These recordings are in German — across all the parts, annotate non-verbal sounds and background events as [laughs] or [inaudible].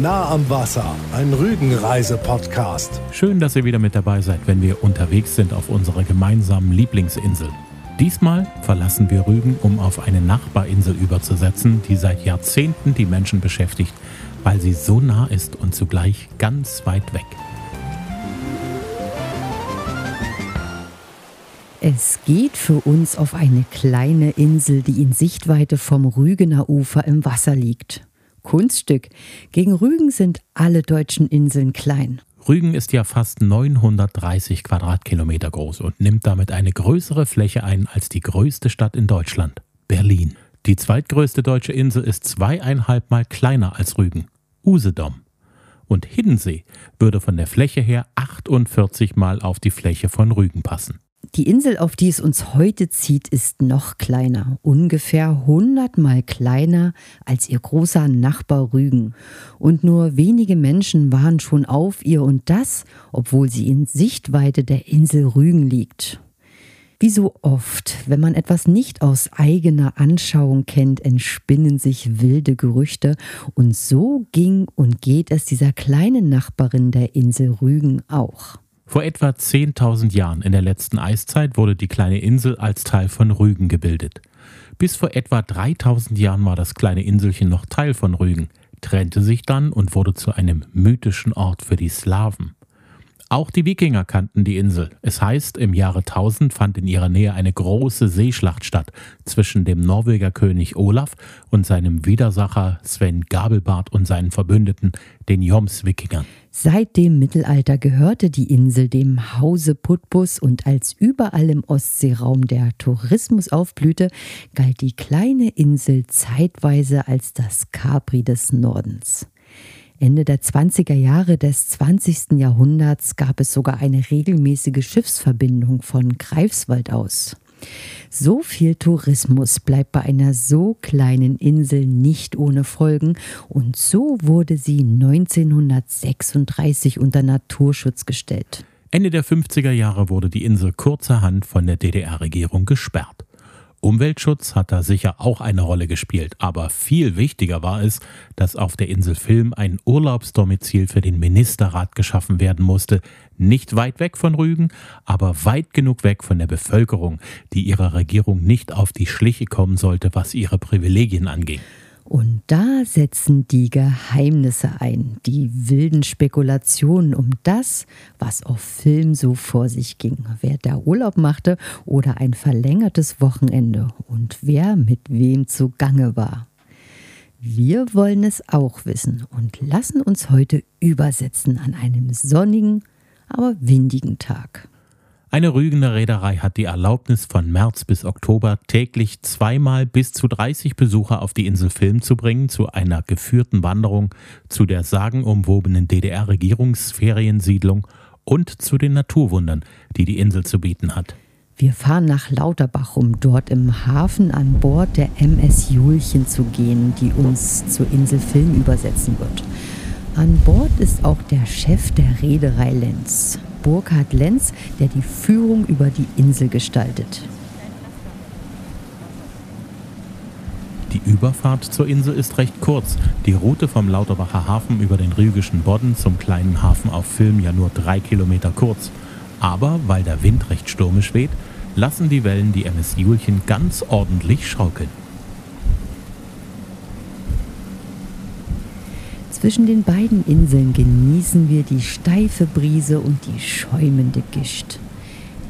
Nah am Wasser, ein Rügenreise-Podcast. Schön, dass ihr wieder mit dabei seid, wenn wir unterwegs sind auf unserer gemeinsamen Lieblingsinsel. Diesmal verlassen wir Rügen, um auf eine Nachbarinsel überzusetzen, die seit Jahrzehnten die Menschen beschäftigt, weil sie so nah ist und zugleich ganz weit weg. Es geht für uns auf eine kleine Insel, die in Sichtweite vom Rügener Ufer im Wasser liegt. Kunststück. Gegen Rügen sind alle deutschen Inseln klein. Rügen ist ja fast 930 Quadratkilometer groß und nimmt damit eine größere Fläche ein als die größte Stadt in Deutschland, Berlin. Die zweitgrößte deutsche Insel ist zweieinhalb Mal kleiner als Rügen, Usedom. Und Hiddensee würde von der Fläche her 48 Mal auf die Fläche von Rügen passen. Die Insel, auf die es uns heute zieht, ist noch kleiner, ungefähr 100 mal kleiner als ihr großer Nachbar Rügen. Und nur wenige Menschen waren schon auf ihr und das, obwohl sie in Sichtweite der Insel Rügen liegt. Wie so oft, wenn man etwas nicht aus eigener Anschauung kennt, entspinnen sich wilde Gerüchte. Und so ging und geht es dieser kleinen Nachbarin der Insel Rügen auch. Vor etwa 10.000 Jahren in der letzten Eiszeit wurde die kleine Insel als Teil von Rügen gebildet. Bis vor etwa 3000 Jahren war das kleine Inselchen noch Teil von Rügen, trennte sich dann und wurde zu einem mythischen Ort für die Slawen. Auch die Wikinger kannten die Insel. Es heißt, im Jahre 1000 fand in ihrer Nähe eine große Seeschlacht statt zwischen dem Norweger König Olaf und seinem Widersacher Sven Gabelbart und seinen Verbündeten, den Joms-Wikingern. Seit dem Mittelalter gehörte die Insel dem Hause Putbus und als überall im Ostseeraum der Tourismus aufblühte, galt die kleine Insel zeitweise als das Capri des Nordens. Ende der 20er Jahre des 20. Jahrhunderts gab es sogar eine regelmäßige Schiffsverbindung von Greifswald aus. So viel Tourismus bleibt bei einer so kleinen Insel nicht ohne Folgen und so wurde sie 1936 unter Naturschutz gestellt. Ende der 50er Jahre wurde die Insel kurzerhand von der DDR-Regierung gesperrt. Umweltschutz hat da sicher auch eine Rolle gespielt, aber viel wichtiger war es, dass auf der Insel Film ein Urlaubsdomizil für den Ministerrat geschaffen werden musste, nicht weit weg von Rügen, aber weit genug weg von der Bevölkerung, die ihrer Regierung nicht auf die Schliche kommen sollte, was ihre Privilegien anging. Und da setzen die Geheimnisse ein, die wilden Spekulationen um das, was auf Film so vor sich ging, wer da Urlaub machte oder ein verlängertes Wochenende und wer mit wem zugange war. Wir wollen es auch wissen und lassen uns heute übersetzen an einem sonnigen, aber windigen Tag. Eine Rügener Reederei hat die Erlaubnis von März bis Oktober täglich zweimal bis zu 30 Besucher auf die Insel Film zu bringen, zu einer geführten Wanderung zu der sagenumwobenen DDR-Regierungsferiensiedlung und zu den Naturwundern, die die Insel zu bieten hat. Wir fahren nach Lauterbach, um dort im Hafen an Bord der MS Julchen zu gehen, die uns zur Insel Film übersetzen wird. An Bord ist auch der Chef der Reederei Lenz. Burkhard Lenz, der die Führung über die Insel gestaltet. Die Überfahrt zur Insel ist recht kurz. Die Route vom Lauterbacher Hafen über den Rügischen Bodden zum kleinen Hafen auf Film ja nur drei Kilometer kurz. Aber weil der Wind recht stürmisch weht, lassen die Wellen die MS Julchen ganz ordentlich schaukeln. Zwischen den beiden Inseln genießen wir die steife Brise und die schäumende Gischt.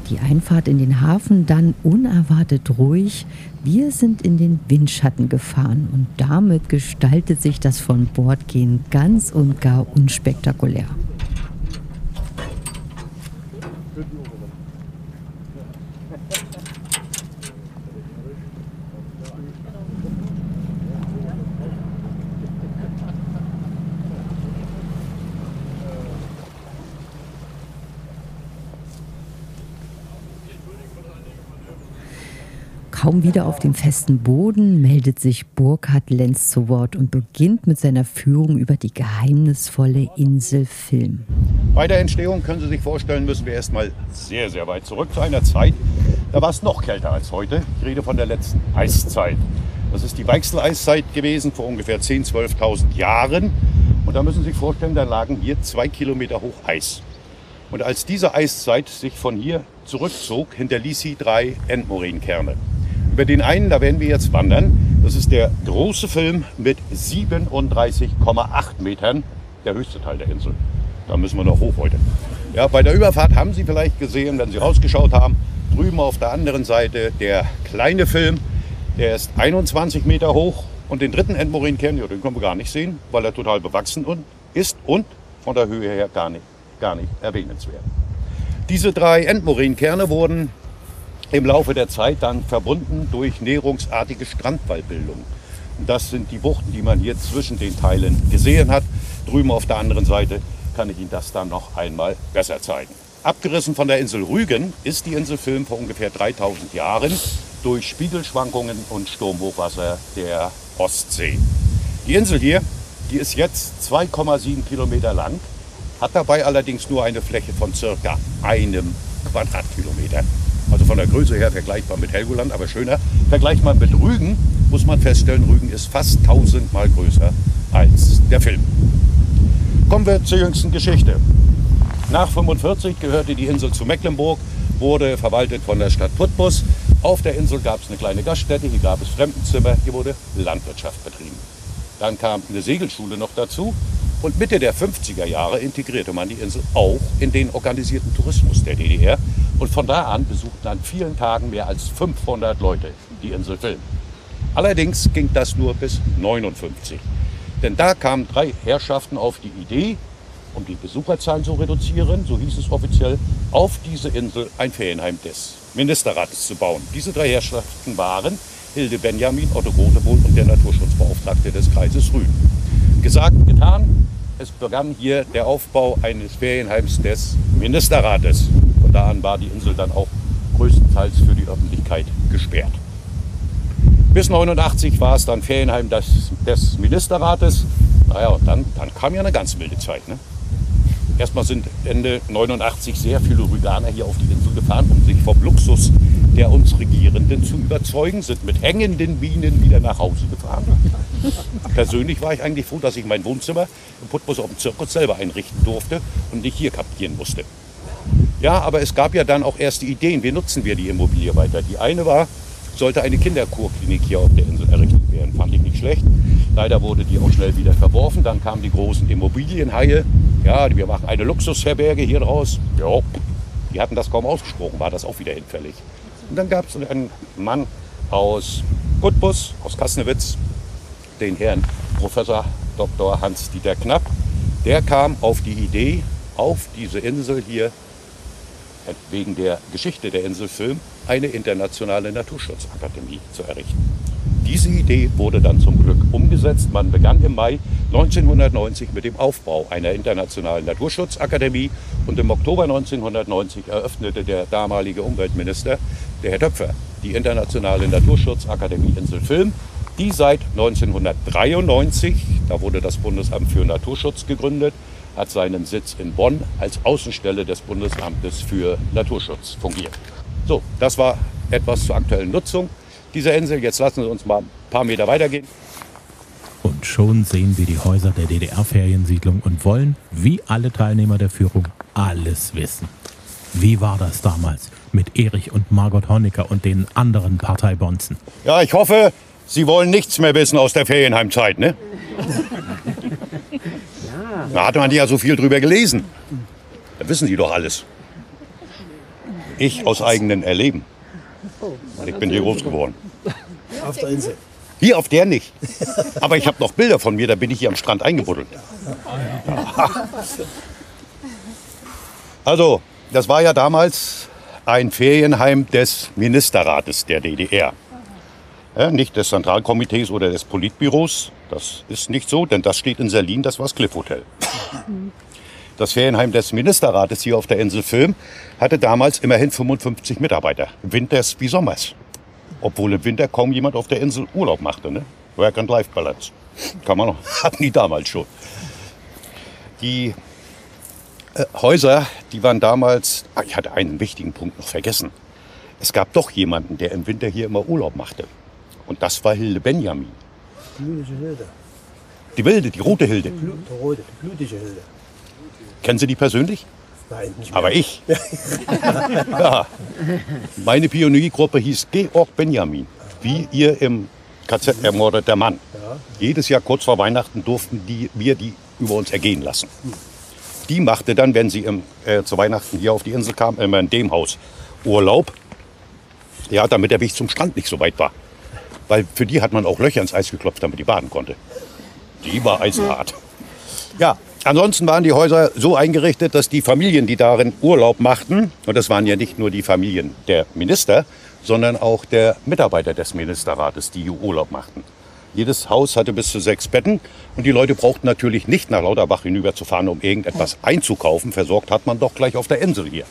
Die Einfahrt in den Hafen dann unerwartet ruhig. Wir sind in den Windschatten gefahren und damit gestaltet sich das von Bordgehen ganz und gar unspektakulär. Kaum wieder auf dem festen Boden meldet sich Burkhard Lenz zu Wort und beginnt mit seiner Führung über die geheimnisvolle Insel Film. Bei der Entstehung können Sie sich vorstellen, müssen wir erstmal sehr, sehr weit zurück zu einer Zeit, da war es noch kälter als heute. Ich rede von der letzten Eiszeit. Das ist die Weichsel-Eiszeit gewesen vor ungefähr 10.000, 12.000 Jahren. Und da müssen Sie sich vorstellen, da lagen hier zwei Kilometer hoch Eis. Und als diese Eiszeit sich von hier zurückzog, hinterließ sie drei Endmoränenkerne. Über den einen, da werden wir jetzt wandern. Das ist der große Film mit 37,8 Metern, der höchste Teil der Insel. Da müssen wir noch hoch heute. Ja, bei der Überfahrt haben Sie vielleicht gesehen, wenn Sie rausgeschaut haben, drüben auf der anderen Seite der kleine Film, der ist 21 Meter hoch und den dritten Endmoränenkern, ja, den können wir gar nicht sehen, weil er total bewachsen ist und von der Höhe her gar nicht, gar nicht erwähnenswert. Diese drei Endmoränenkerne wurden im Laufe der Zeit dann verbunden durch näherungsartige Strandwallbildungen. Das sind die Buchten, die man hier zwischen den Teilen gesehen hat. Drüben auf der anderen Seite kann ich Ihnen das dann noch einmal besser zeigen. Abgerissen von der Insel Rügen ist die Insel Film vor ungefähr 3000 Jahren durch Spiegelschwankungen und Sturmhochwasser der Ostsee. Die Insel hier, die ist jetzt 2,7 Kilometer lang, hat dabei allerdings nur eine Fläche von circa einem Quadratkilometer. Also von der Größe her vergleichbar mit Helgoland, aber schöner. Vergleichbar mit Rügen muss man feststellen, Rügen ist fast tausendmal größer als der Film. Kommen wir zur jüngsten Geschichte. Nach 1945 gehörte die Insel zu Mecklenburg, wurde verwaltet von der Stadt Putbus. Auf der Insel gab es eine kleine Gaststätte, hier gab es Fremdenzimmer, hier wurde Landwirtschaft betrieben. Dann kam eine Segelschule noch dazu und Mitte der 50er Jahre integrierte man die Insel auch in den organisierten Tourismus der DDR. Und von da an besuchten an vielen Tagen mehr als 500 Leute die Insel Film. Allerdings ging das nur bis 59. Denn da kamen drei Herrschaften auf die Idee, um die Besucherzahlen zu reduzieren, so hieß es offiziell, auf diese Insel ein Ferienheim des Ministerrates zu bauen. Diese drei Herrschaften waren Hilde Benjamin, Otto Grotewohl und der Naturschutzbeauftragte des Kreises Rügen. Gesagt, getan, es begann hier der Aufbau eines Ferienheims des Ministerrates. Von da an war die Insel dann auch größtenteils für die Öffentlichkeit gesperrt. Bis 89 war es dann Ferienheim des, des Ministerrates. Naja, und dann, dann kam ja eine ganz wilde Zeit. Ne? Erstmal sind Ende 89 sehr viele Rüganer hier auf die Insel gefahren, um sich vom Luxus der uns Regierenden zu überzeugen, sind mit hängenden Bienen wieder nach Hause gefahren. [laughs] Persönlich war ich eigentlich froh, dass ich mein Wohnzimmer im Putbus auf dem Zirkus selber einrichten durfte und nicht hier kapieren musste. Ja, aber es gab ja dann auch erste Ideen. Wie nutzen wir die Immobilie weiter? Die eine war, sollte eine Kinderkurklinik hier auf der Insel errichtet werden. Fand ich nicht schlecht. Leider wurde die auch schnell wieder verworfen. Dann kamen die großen Immobilienhaie. Ja, wir machen eine Luxusherberge hier draus. Ja, die hatten das kaum ausgesprochen, war das auch wieder hinfällig. Und dann gab es einen Mann aus Putbus, aus Kasnewitz, den Herrn Professor Dr. Hans-Dieter Knapp. Der kam auf die Idee, auf diese Insel hier wegen der Geschichte der Insel Film eine internationale Naturschutzakademie zu errichten. Diese Idee wurde dann zum Glück umgesetzt. Man begann im Mai 1990 mit dem Aufbau einer internationalen Naturschutzakademie und im Oktober 1990 eröffnete der damalige Umweltminister, der Herr Töpfer, die internationale Naturschutzakademie Insel Film, die seit 1993, da wurde das Bundesamt für Naturschutz gegründet, hat seinen Sitz in Bonn als Außenstelle des Bundesamtes für Naturschutz fungiert. So, das war etwas zur aktuellen Nutzung dieser Insel. Jetzt lassen Sie uns mal ein paar Meter weitergehen. Und schon sehen wir die Häuser der DDR-Feriensiedlung und wollen, wie alle Teilnehmer der Führung, alles wissen. Wie war das damals mit Erich und Margot Honecker und den anderen Parteibonzen? Ja, ich hoffe, Sie wollen nichts mehr wissen aus der Ferienheimzeit, ne? Da hatte man ja so viel drüber gelesen. Da wissen Sie doch alles. Ich aus eigenen Erleben. Ich bin hier groß geworden. Auf der Insel. Hier auf der nicht. Aber ich habe noch Bilder von mir, da bin ich hier am Strand eingebuddelt. Also, das war ja damals ein Ferienheim des Ministerrates der DDR. Ja, nicht des Zentralkomitees oder des Politbüros. Das ist nicht so, denn das steht in Serlin, das war das Cliff Hotel. Das Ferienheim des Ministerrates hier auf der Insel Film hatte damals immerhin 55 Mitarbeiter, winters wie sommers. Obwohl im Winter kaum jemand auf der Insel Urlaub machte. Ne? Work-and-Life-Balance. Kann man noch, [laughs] hatten die damals schon. Die äh, Häuser, die waren damals, ah, ich hatte einen wichtigen Punkt noch vergessen. Es gab doch jemanden, der im Winter hier immer Urlaub machte. Und das war Hilde Benjamin. Die wilde, die rote Hilde. Die rote, die blutige Hilde. Kennen Sie die persönlich? Nein, nicht mehr. Aber ich. [laughs] ja. Meine Pioniergruppe hieß Georg Benjamin. Wie ihr im KZ ermordeter Mann. Jedes Jahr kurz vor Weihnachten durften die, wir die über uns ergehen lassen. Die machte dann, wenn sie im, äh, zu Weihnachten hier auf die Insel kam, immer in dem Haus Urlaub. Ja, damit der Weg zum Strand nicht so weit war. Weil für die hat man auch Löcher ins Eis geklopft, damit die baden konnte. Die war eisenhart. Ja, ansonsten waren die Häuser so eingerichtet, dass die Familien, die darin Urlaub machten, und das waren ja nicht nur die Familien der Minister, sondern auch der Mitarbeiter des Ministerrates, die Urlaub machten. Jedes Haus hatte bis zu sechs Betten und die Leute brauchten natürlich nicht nach Lauterbach hinüberzufahren, um irgendetwas einzukaufen. Versorgt hat man doch gleich auf der Insel hier.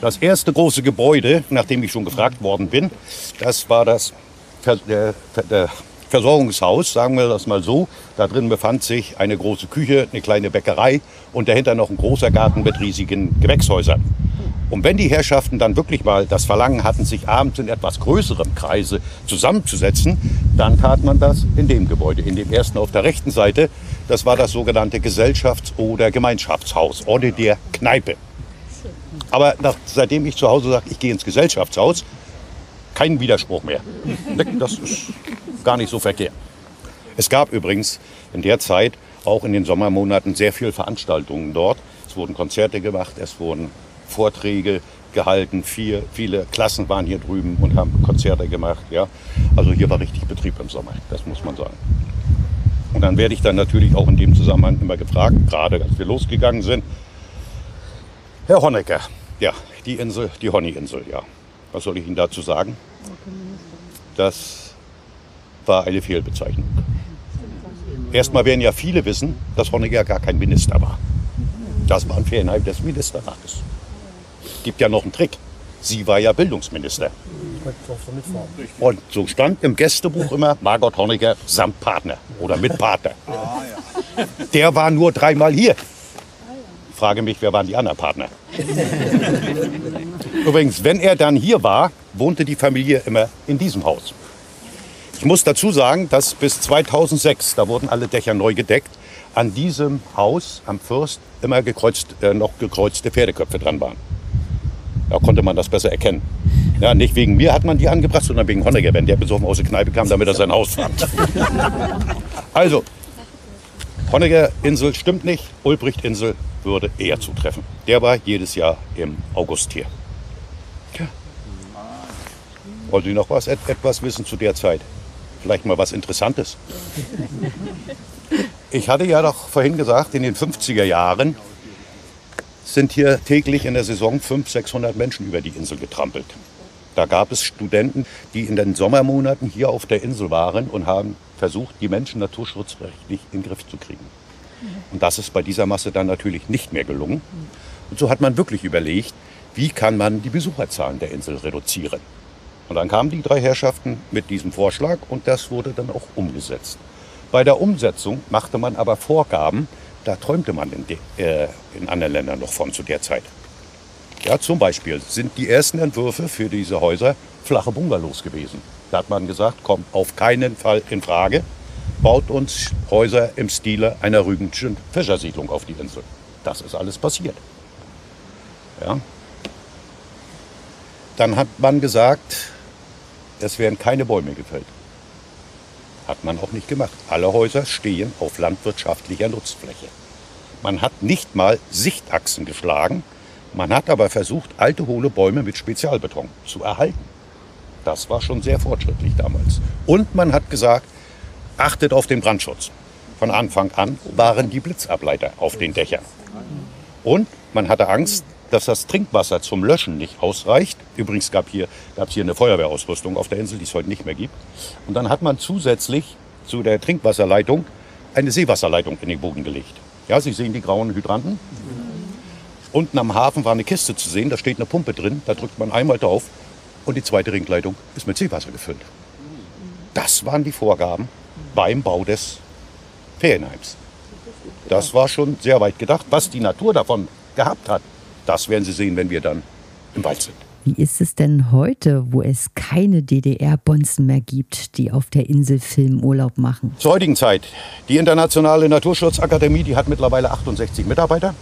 Das erste große Gebäude, nachdem ich schon gefragt worden bin, das war das der, der Versorgungshaus, sagen wir das mal so. Da drin befand sich eine große Küche, eine kleine Bäckerei und dahinter noch ein großer Garten mit riesigen Gewächshäusern. Und wenn die Herrschaften dann wirklich mal das Verlangen hatten, sich abends in etwas größerem Kreise zusammenzusetzen, dann tat man das in dem Gebäude, in dem ersten auf der rechten Seite. Das war das sogenannte Gesellschafts- oder Gemeinschaftshaus, ohne der Kneipe. Aber nach, seitdem ich zu Hause sage, ich gehe ins Gesellschaftshaus, kein Widerspruch mehr. Das ist gar nicht so verkehrt. Es gab übrigens in der Zeit auch in den Sommermonaten sehr viele Veranstaltungen dort. Es wurden Konzerte gemacht, es wurden Vorträge gehalten, Vier, viele Klassen waren hier drüben und haben Konzerte gemacht. Ja. Also hier war richtig Betrieb im Sommer, das muss man sagen. Und dann werde ich dann natürlich auch in dem Zusammenhang immer gefragt, gerade als wir losgegangen sind, Herr Honecker, ja, die Insel, die Honey-Insel, ja. Was soll ich Ihnen dazu sagen? Das war eine Fehlbezeichnung. Erstmal werden ja viele wissen, dass Honecker gar kein Minister war. Das war ein Ferienheim des Ministerrates. Gibt ja noch einen Trick. Sie war ja Bildungsminister. Und so stand im Gästebuch immer Margot Honecker samt Partner oder mit Partner. Der war nur dreimal hier. Ich frage mich, wer waren die anderen Partner? Übrigens, wenn er dann hier war, wohnte die Familie immer in diesem Haus. Ich muss dazu sagen, dass bis 2006, da wurden alle Dächer neu gedeckt, an diesem Haus am Fürst immer gekreuzt, äh, noch gekreuzte Pferdeköpfe dran waren. Da konnte man das besser erkennen. Ja, nicht wegen mir hat man die angebracht, sondern wegen Honecker, wenn der besoffen aus der Kneipe kam, damit er sein Haus fand. Also, Honecker-Insel stimmt nicht, Ulbricht-Insel würde eher zutreffen. Der war jedes Jahr im August hier. Wollen Sie noch was, et etwas wissen zu der Zeit? Vielleicht mal was Interessantes. Ich hatte ja doch vorhin gesagt, in den 50er Jahren sind hier täglich in der Saison 500, 600 Menschen über die Insel getrampelt. Da gab es Studenten, die in den Sommermonaten hier auf der Insel waren und haben versucht, die Menschen naturschutzrechtlich in den Griff zu kriegen. Und das ist bei dieser Masse dann natürlich nicht mehr gelungen. Und so hat man wirklich überlegt, wie kann man die Besucherzahlen der Insel reduzieren. Und dann kamen die drei Herrschaften mit diesem Vorschlag und das wurde dann auch umgesetzt. Bei der Umsetzung machte man aber Vorgaben, da träumte man in, de, äh, in anderen Ländern noch von zu der Zeit. Ja, zum Beispiel sind die ersten Entwürfe für diese Häuser flache Bungalows gewesen. Da hat man gesagt, kommt auf keinen Fall in Frage, baut uns Häuser im Stile einer rügenschen Fischersiedlung auf die Insel. Das ist alles passiert. Ja. Dann hat man gesagt, es werden keine Bäume gefällt. Hat man auch nicht gemacht. Alle Häuser stehen auf landwirtschaftlicher Nutzfläche. Man hat nicht mal Sichtachsen geschlagen, man hat aber versucht, alte hohle Bäume mit Spezialbeton zu erhalten. Das war schon sehr fortschrittlich damals. Und man hat gesagt, achtet auf den Brandschutz. Von Anfang an waren die Blitzableiter auf den Dächern. Und man hatte Angst, dass das Trinkwasser zum Löschen nicht ausreicht. Übrigens gab hier, gab es hier eine Feuerwehrausrüstung auf der Insel, die es heute nicht mehr gibt. Und dann hat man zusätzlich zu der Trinkwasserleitung eine Seewasserleitung in den Boden gelegt. Ja, Sie sehen die grauen Hydranten. Unten am Hafen war eine Kiste zu sehen, da steht eine Pumpe drin, da drückt man einmal drauf und die zweite Ringleitung ist mit Seewasser gefüllt. Das waren die Vorgaben beim Bau des Ferienheims. Das war schon sehr weit gedacht. Was die Natur davon gehabt hat, das werden Sie sehen, wenn wir dann im Wald sind. Wie ist es denn heute, wo es keine DDR-Bonzen mehr gibt, die auf der Insel Filmurlaub machen? Zur heutigen Zeit. Die Internationale Naturschutzakademie, die hat mittlerweile 68 Mitarbeiter.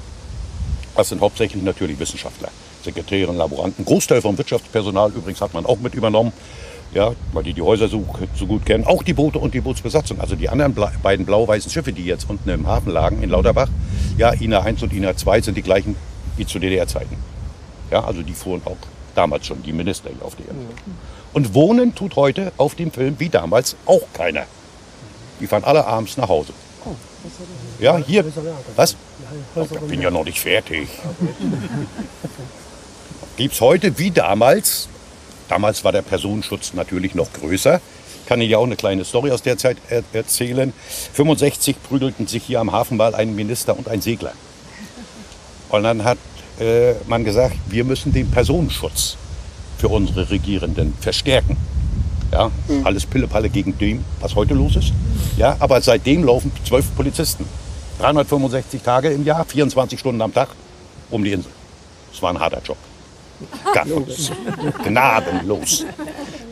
Das sind hauptsächlich natürlich Wissenschaftler, Sekretärinnen, Laboranten. Großteil vom Wirtschaftspersonal übrigens hat man auch mit übernommen. Ja, weil die die Häuser so, so gut kennen. Auch die Boote und die Bootsbesatzung. Also die anderen Ble beiden blau-weißen Schiffe, die jetzt unten im Hafen lagen in Lauterbach. Ja, INA 1 und INA 2 sind die gleichen wie zu DDR-Zeiten. Ja, also die fuhren auch damals schon, die Minister hier auf der Insel. Und wohnen tut heute auf dem Film wie damals auch keiner. Die fahren alle abends nach Hause. Ja, hier. Was? Ich bin ja noch nicht fertig. Gibt es heute wie damals, damals war der Personenschutz natürlich noch größer, kann ich ja auch eine kleine Story aus der Zeit er erzählen. 65 prügelten sich hier am Hafen mal ein Minister und ein Segler. Und dann hat äh, man gesagt, wir müssen den Personenschutz für unsere Regierenden verstärken. Ja, alles Pillepalle gegen dem, was heute los ist. Ja, aber seitdem laufen zwölf Polizisten. 365 Tage im Jahr, 24 Stunden am Tag um die Insel. Das war ein harter Job. Ganz [laughs] gnadenlos.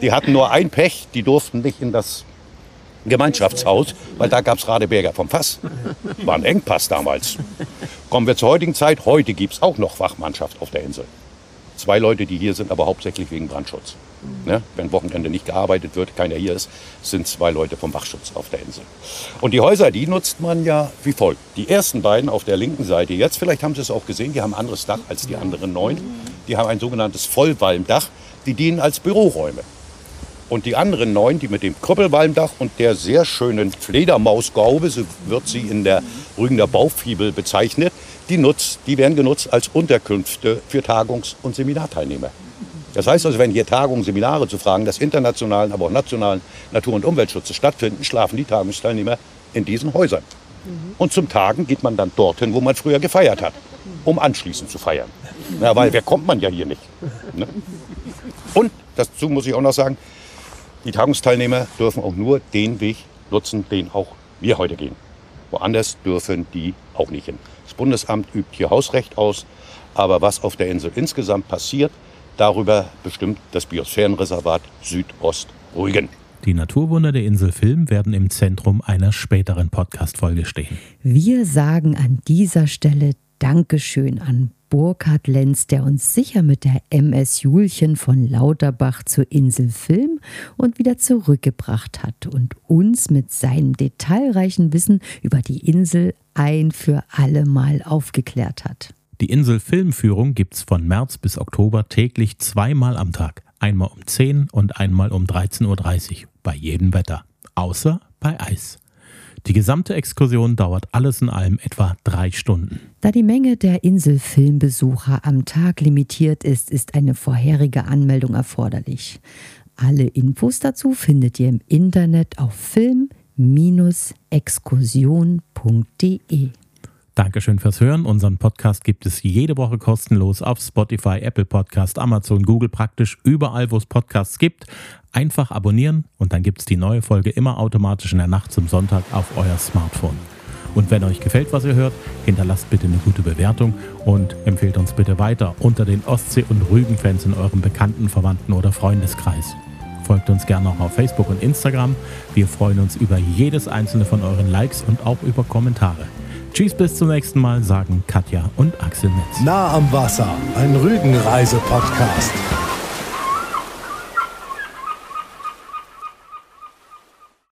Die hatten nur ein Pech, die durften nicht in das Gemeinschaftshaus, weil da gab es Radeberger vom Fass. War ein Engpass damals. Kommen wir zur heutigen Zeit. Heute gibt es auch noch Wachmannschaft auf der Insel. Zwei Leute, die hier sind, aber hauptsächlich wegen Brandschutz. Ne? Wenn Wochenende nicht gearbeitet wird, keiner hier ist, sind zwei Leute vom Wachschutz auf der Insel. Und die Häuser, die nutzt man ja wie folgt. Die ersten beiden auf der linken Seite jetzt, vielleicht haben Sie es auch gesehen, die haben ein anderes Dach als die anderen neun. Die haben ein sogenanntes Vollwalmdach. Die dienen als Büroräume. Und die anderen neun, die mit dem Krüppelwalmdach und der sehr schönen Fledermausgaube, so wird sie in der Rügener Baufibel bezeichnet, die, nutzt, die werden genutzt als Unterkünfte für Tagungs- und Seminarteilnehmer. Das heißt also, wenn hier Tagungen, Seminare zu Fragen des internationalen, aber auch nationalen Natur- und Umweltschutzes stattfinden, schlafen die Tagungsteilnehmer in diesen Häusern. Und zum Tagen geht man dann dorthin, wo man früher gefeiert hat, um anschließend zu feiern. Ja, weil wer kommt man ja hier nicht. Ne? Und dazu muss ich auch noch sagen, die Tagungsteilnehmer dürfen auch nur den Weg nutzen, den auch wir heute gehen. Woanders dürfen die auch nicht hin. Das Bundesamt übt hier Hausrecht aus, aber was auf der Insel insgesamt passiert, darüber bestimmt das Biosphärenreservat Südost-Rügen. Die Naturwunder der Insel Film werden im Zentrum einer späteren Podcast-Folge stehen. Wir sagen an dieser Stelle Dankeschön an Burkhard Lenz, der uns sicher mit der MS Julchen von Lauterbach zur Insel Film und wieder zurückgebracht hat und uns mit seinem detailreichen Wissen über die Insel ein für alle Mal aufgeklärt hat. Die Insel Filmführung gibt's von März bis Oktober täglich zweimal am Tag. Einmal um 10 und einmal um 13.30 Uhr. Bei jedem Wetter. Außer bei Eis. Die gesamte Exkursion dauert alles in allem etwa drei Stunden. Da die Menge der Inselfilmbesucher am Tag limitiert ist, ist eine vorherige Anmeldung erforderlich. Alle Infos dazu findet ihr im Internet auf film-exkursion.de. Dankeschön fürs Hören. Unseren Podcast gibt es jede Woche kostenlos auf Spotify, Apple Podcast, Amazon, Google, praktisch überall, wo es Podcasts gibt. Einfach abonnieren und dann gibt es die neue Folge immer automatisch in der Nacht zum Sonntag auf euer Smartphone. Und wenn euch gefällt, was ihr hört, hinterlasst bitte eine gute Bewertung und empfehlt uns bitte weiter unter den Ostsee- und Rügen-Fans in eurem Bekannten, Verwandten oder Freundeskreis. Folgt uns gerne auch auf Facebook und Instagram. Wir freuen uns über jedes einzelne von euren Likes und auch über Kommentare. Tschüss, bis zum nächsten Mal, sagen Katja und Axel Metz. Nah am Wasser, ein Rügenreise-Podcast.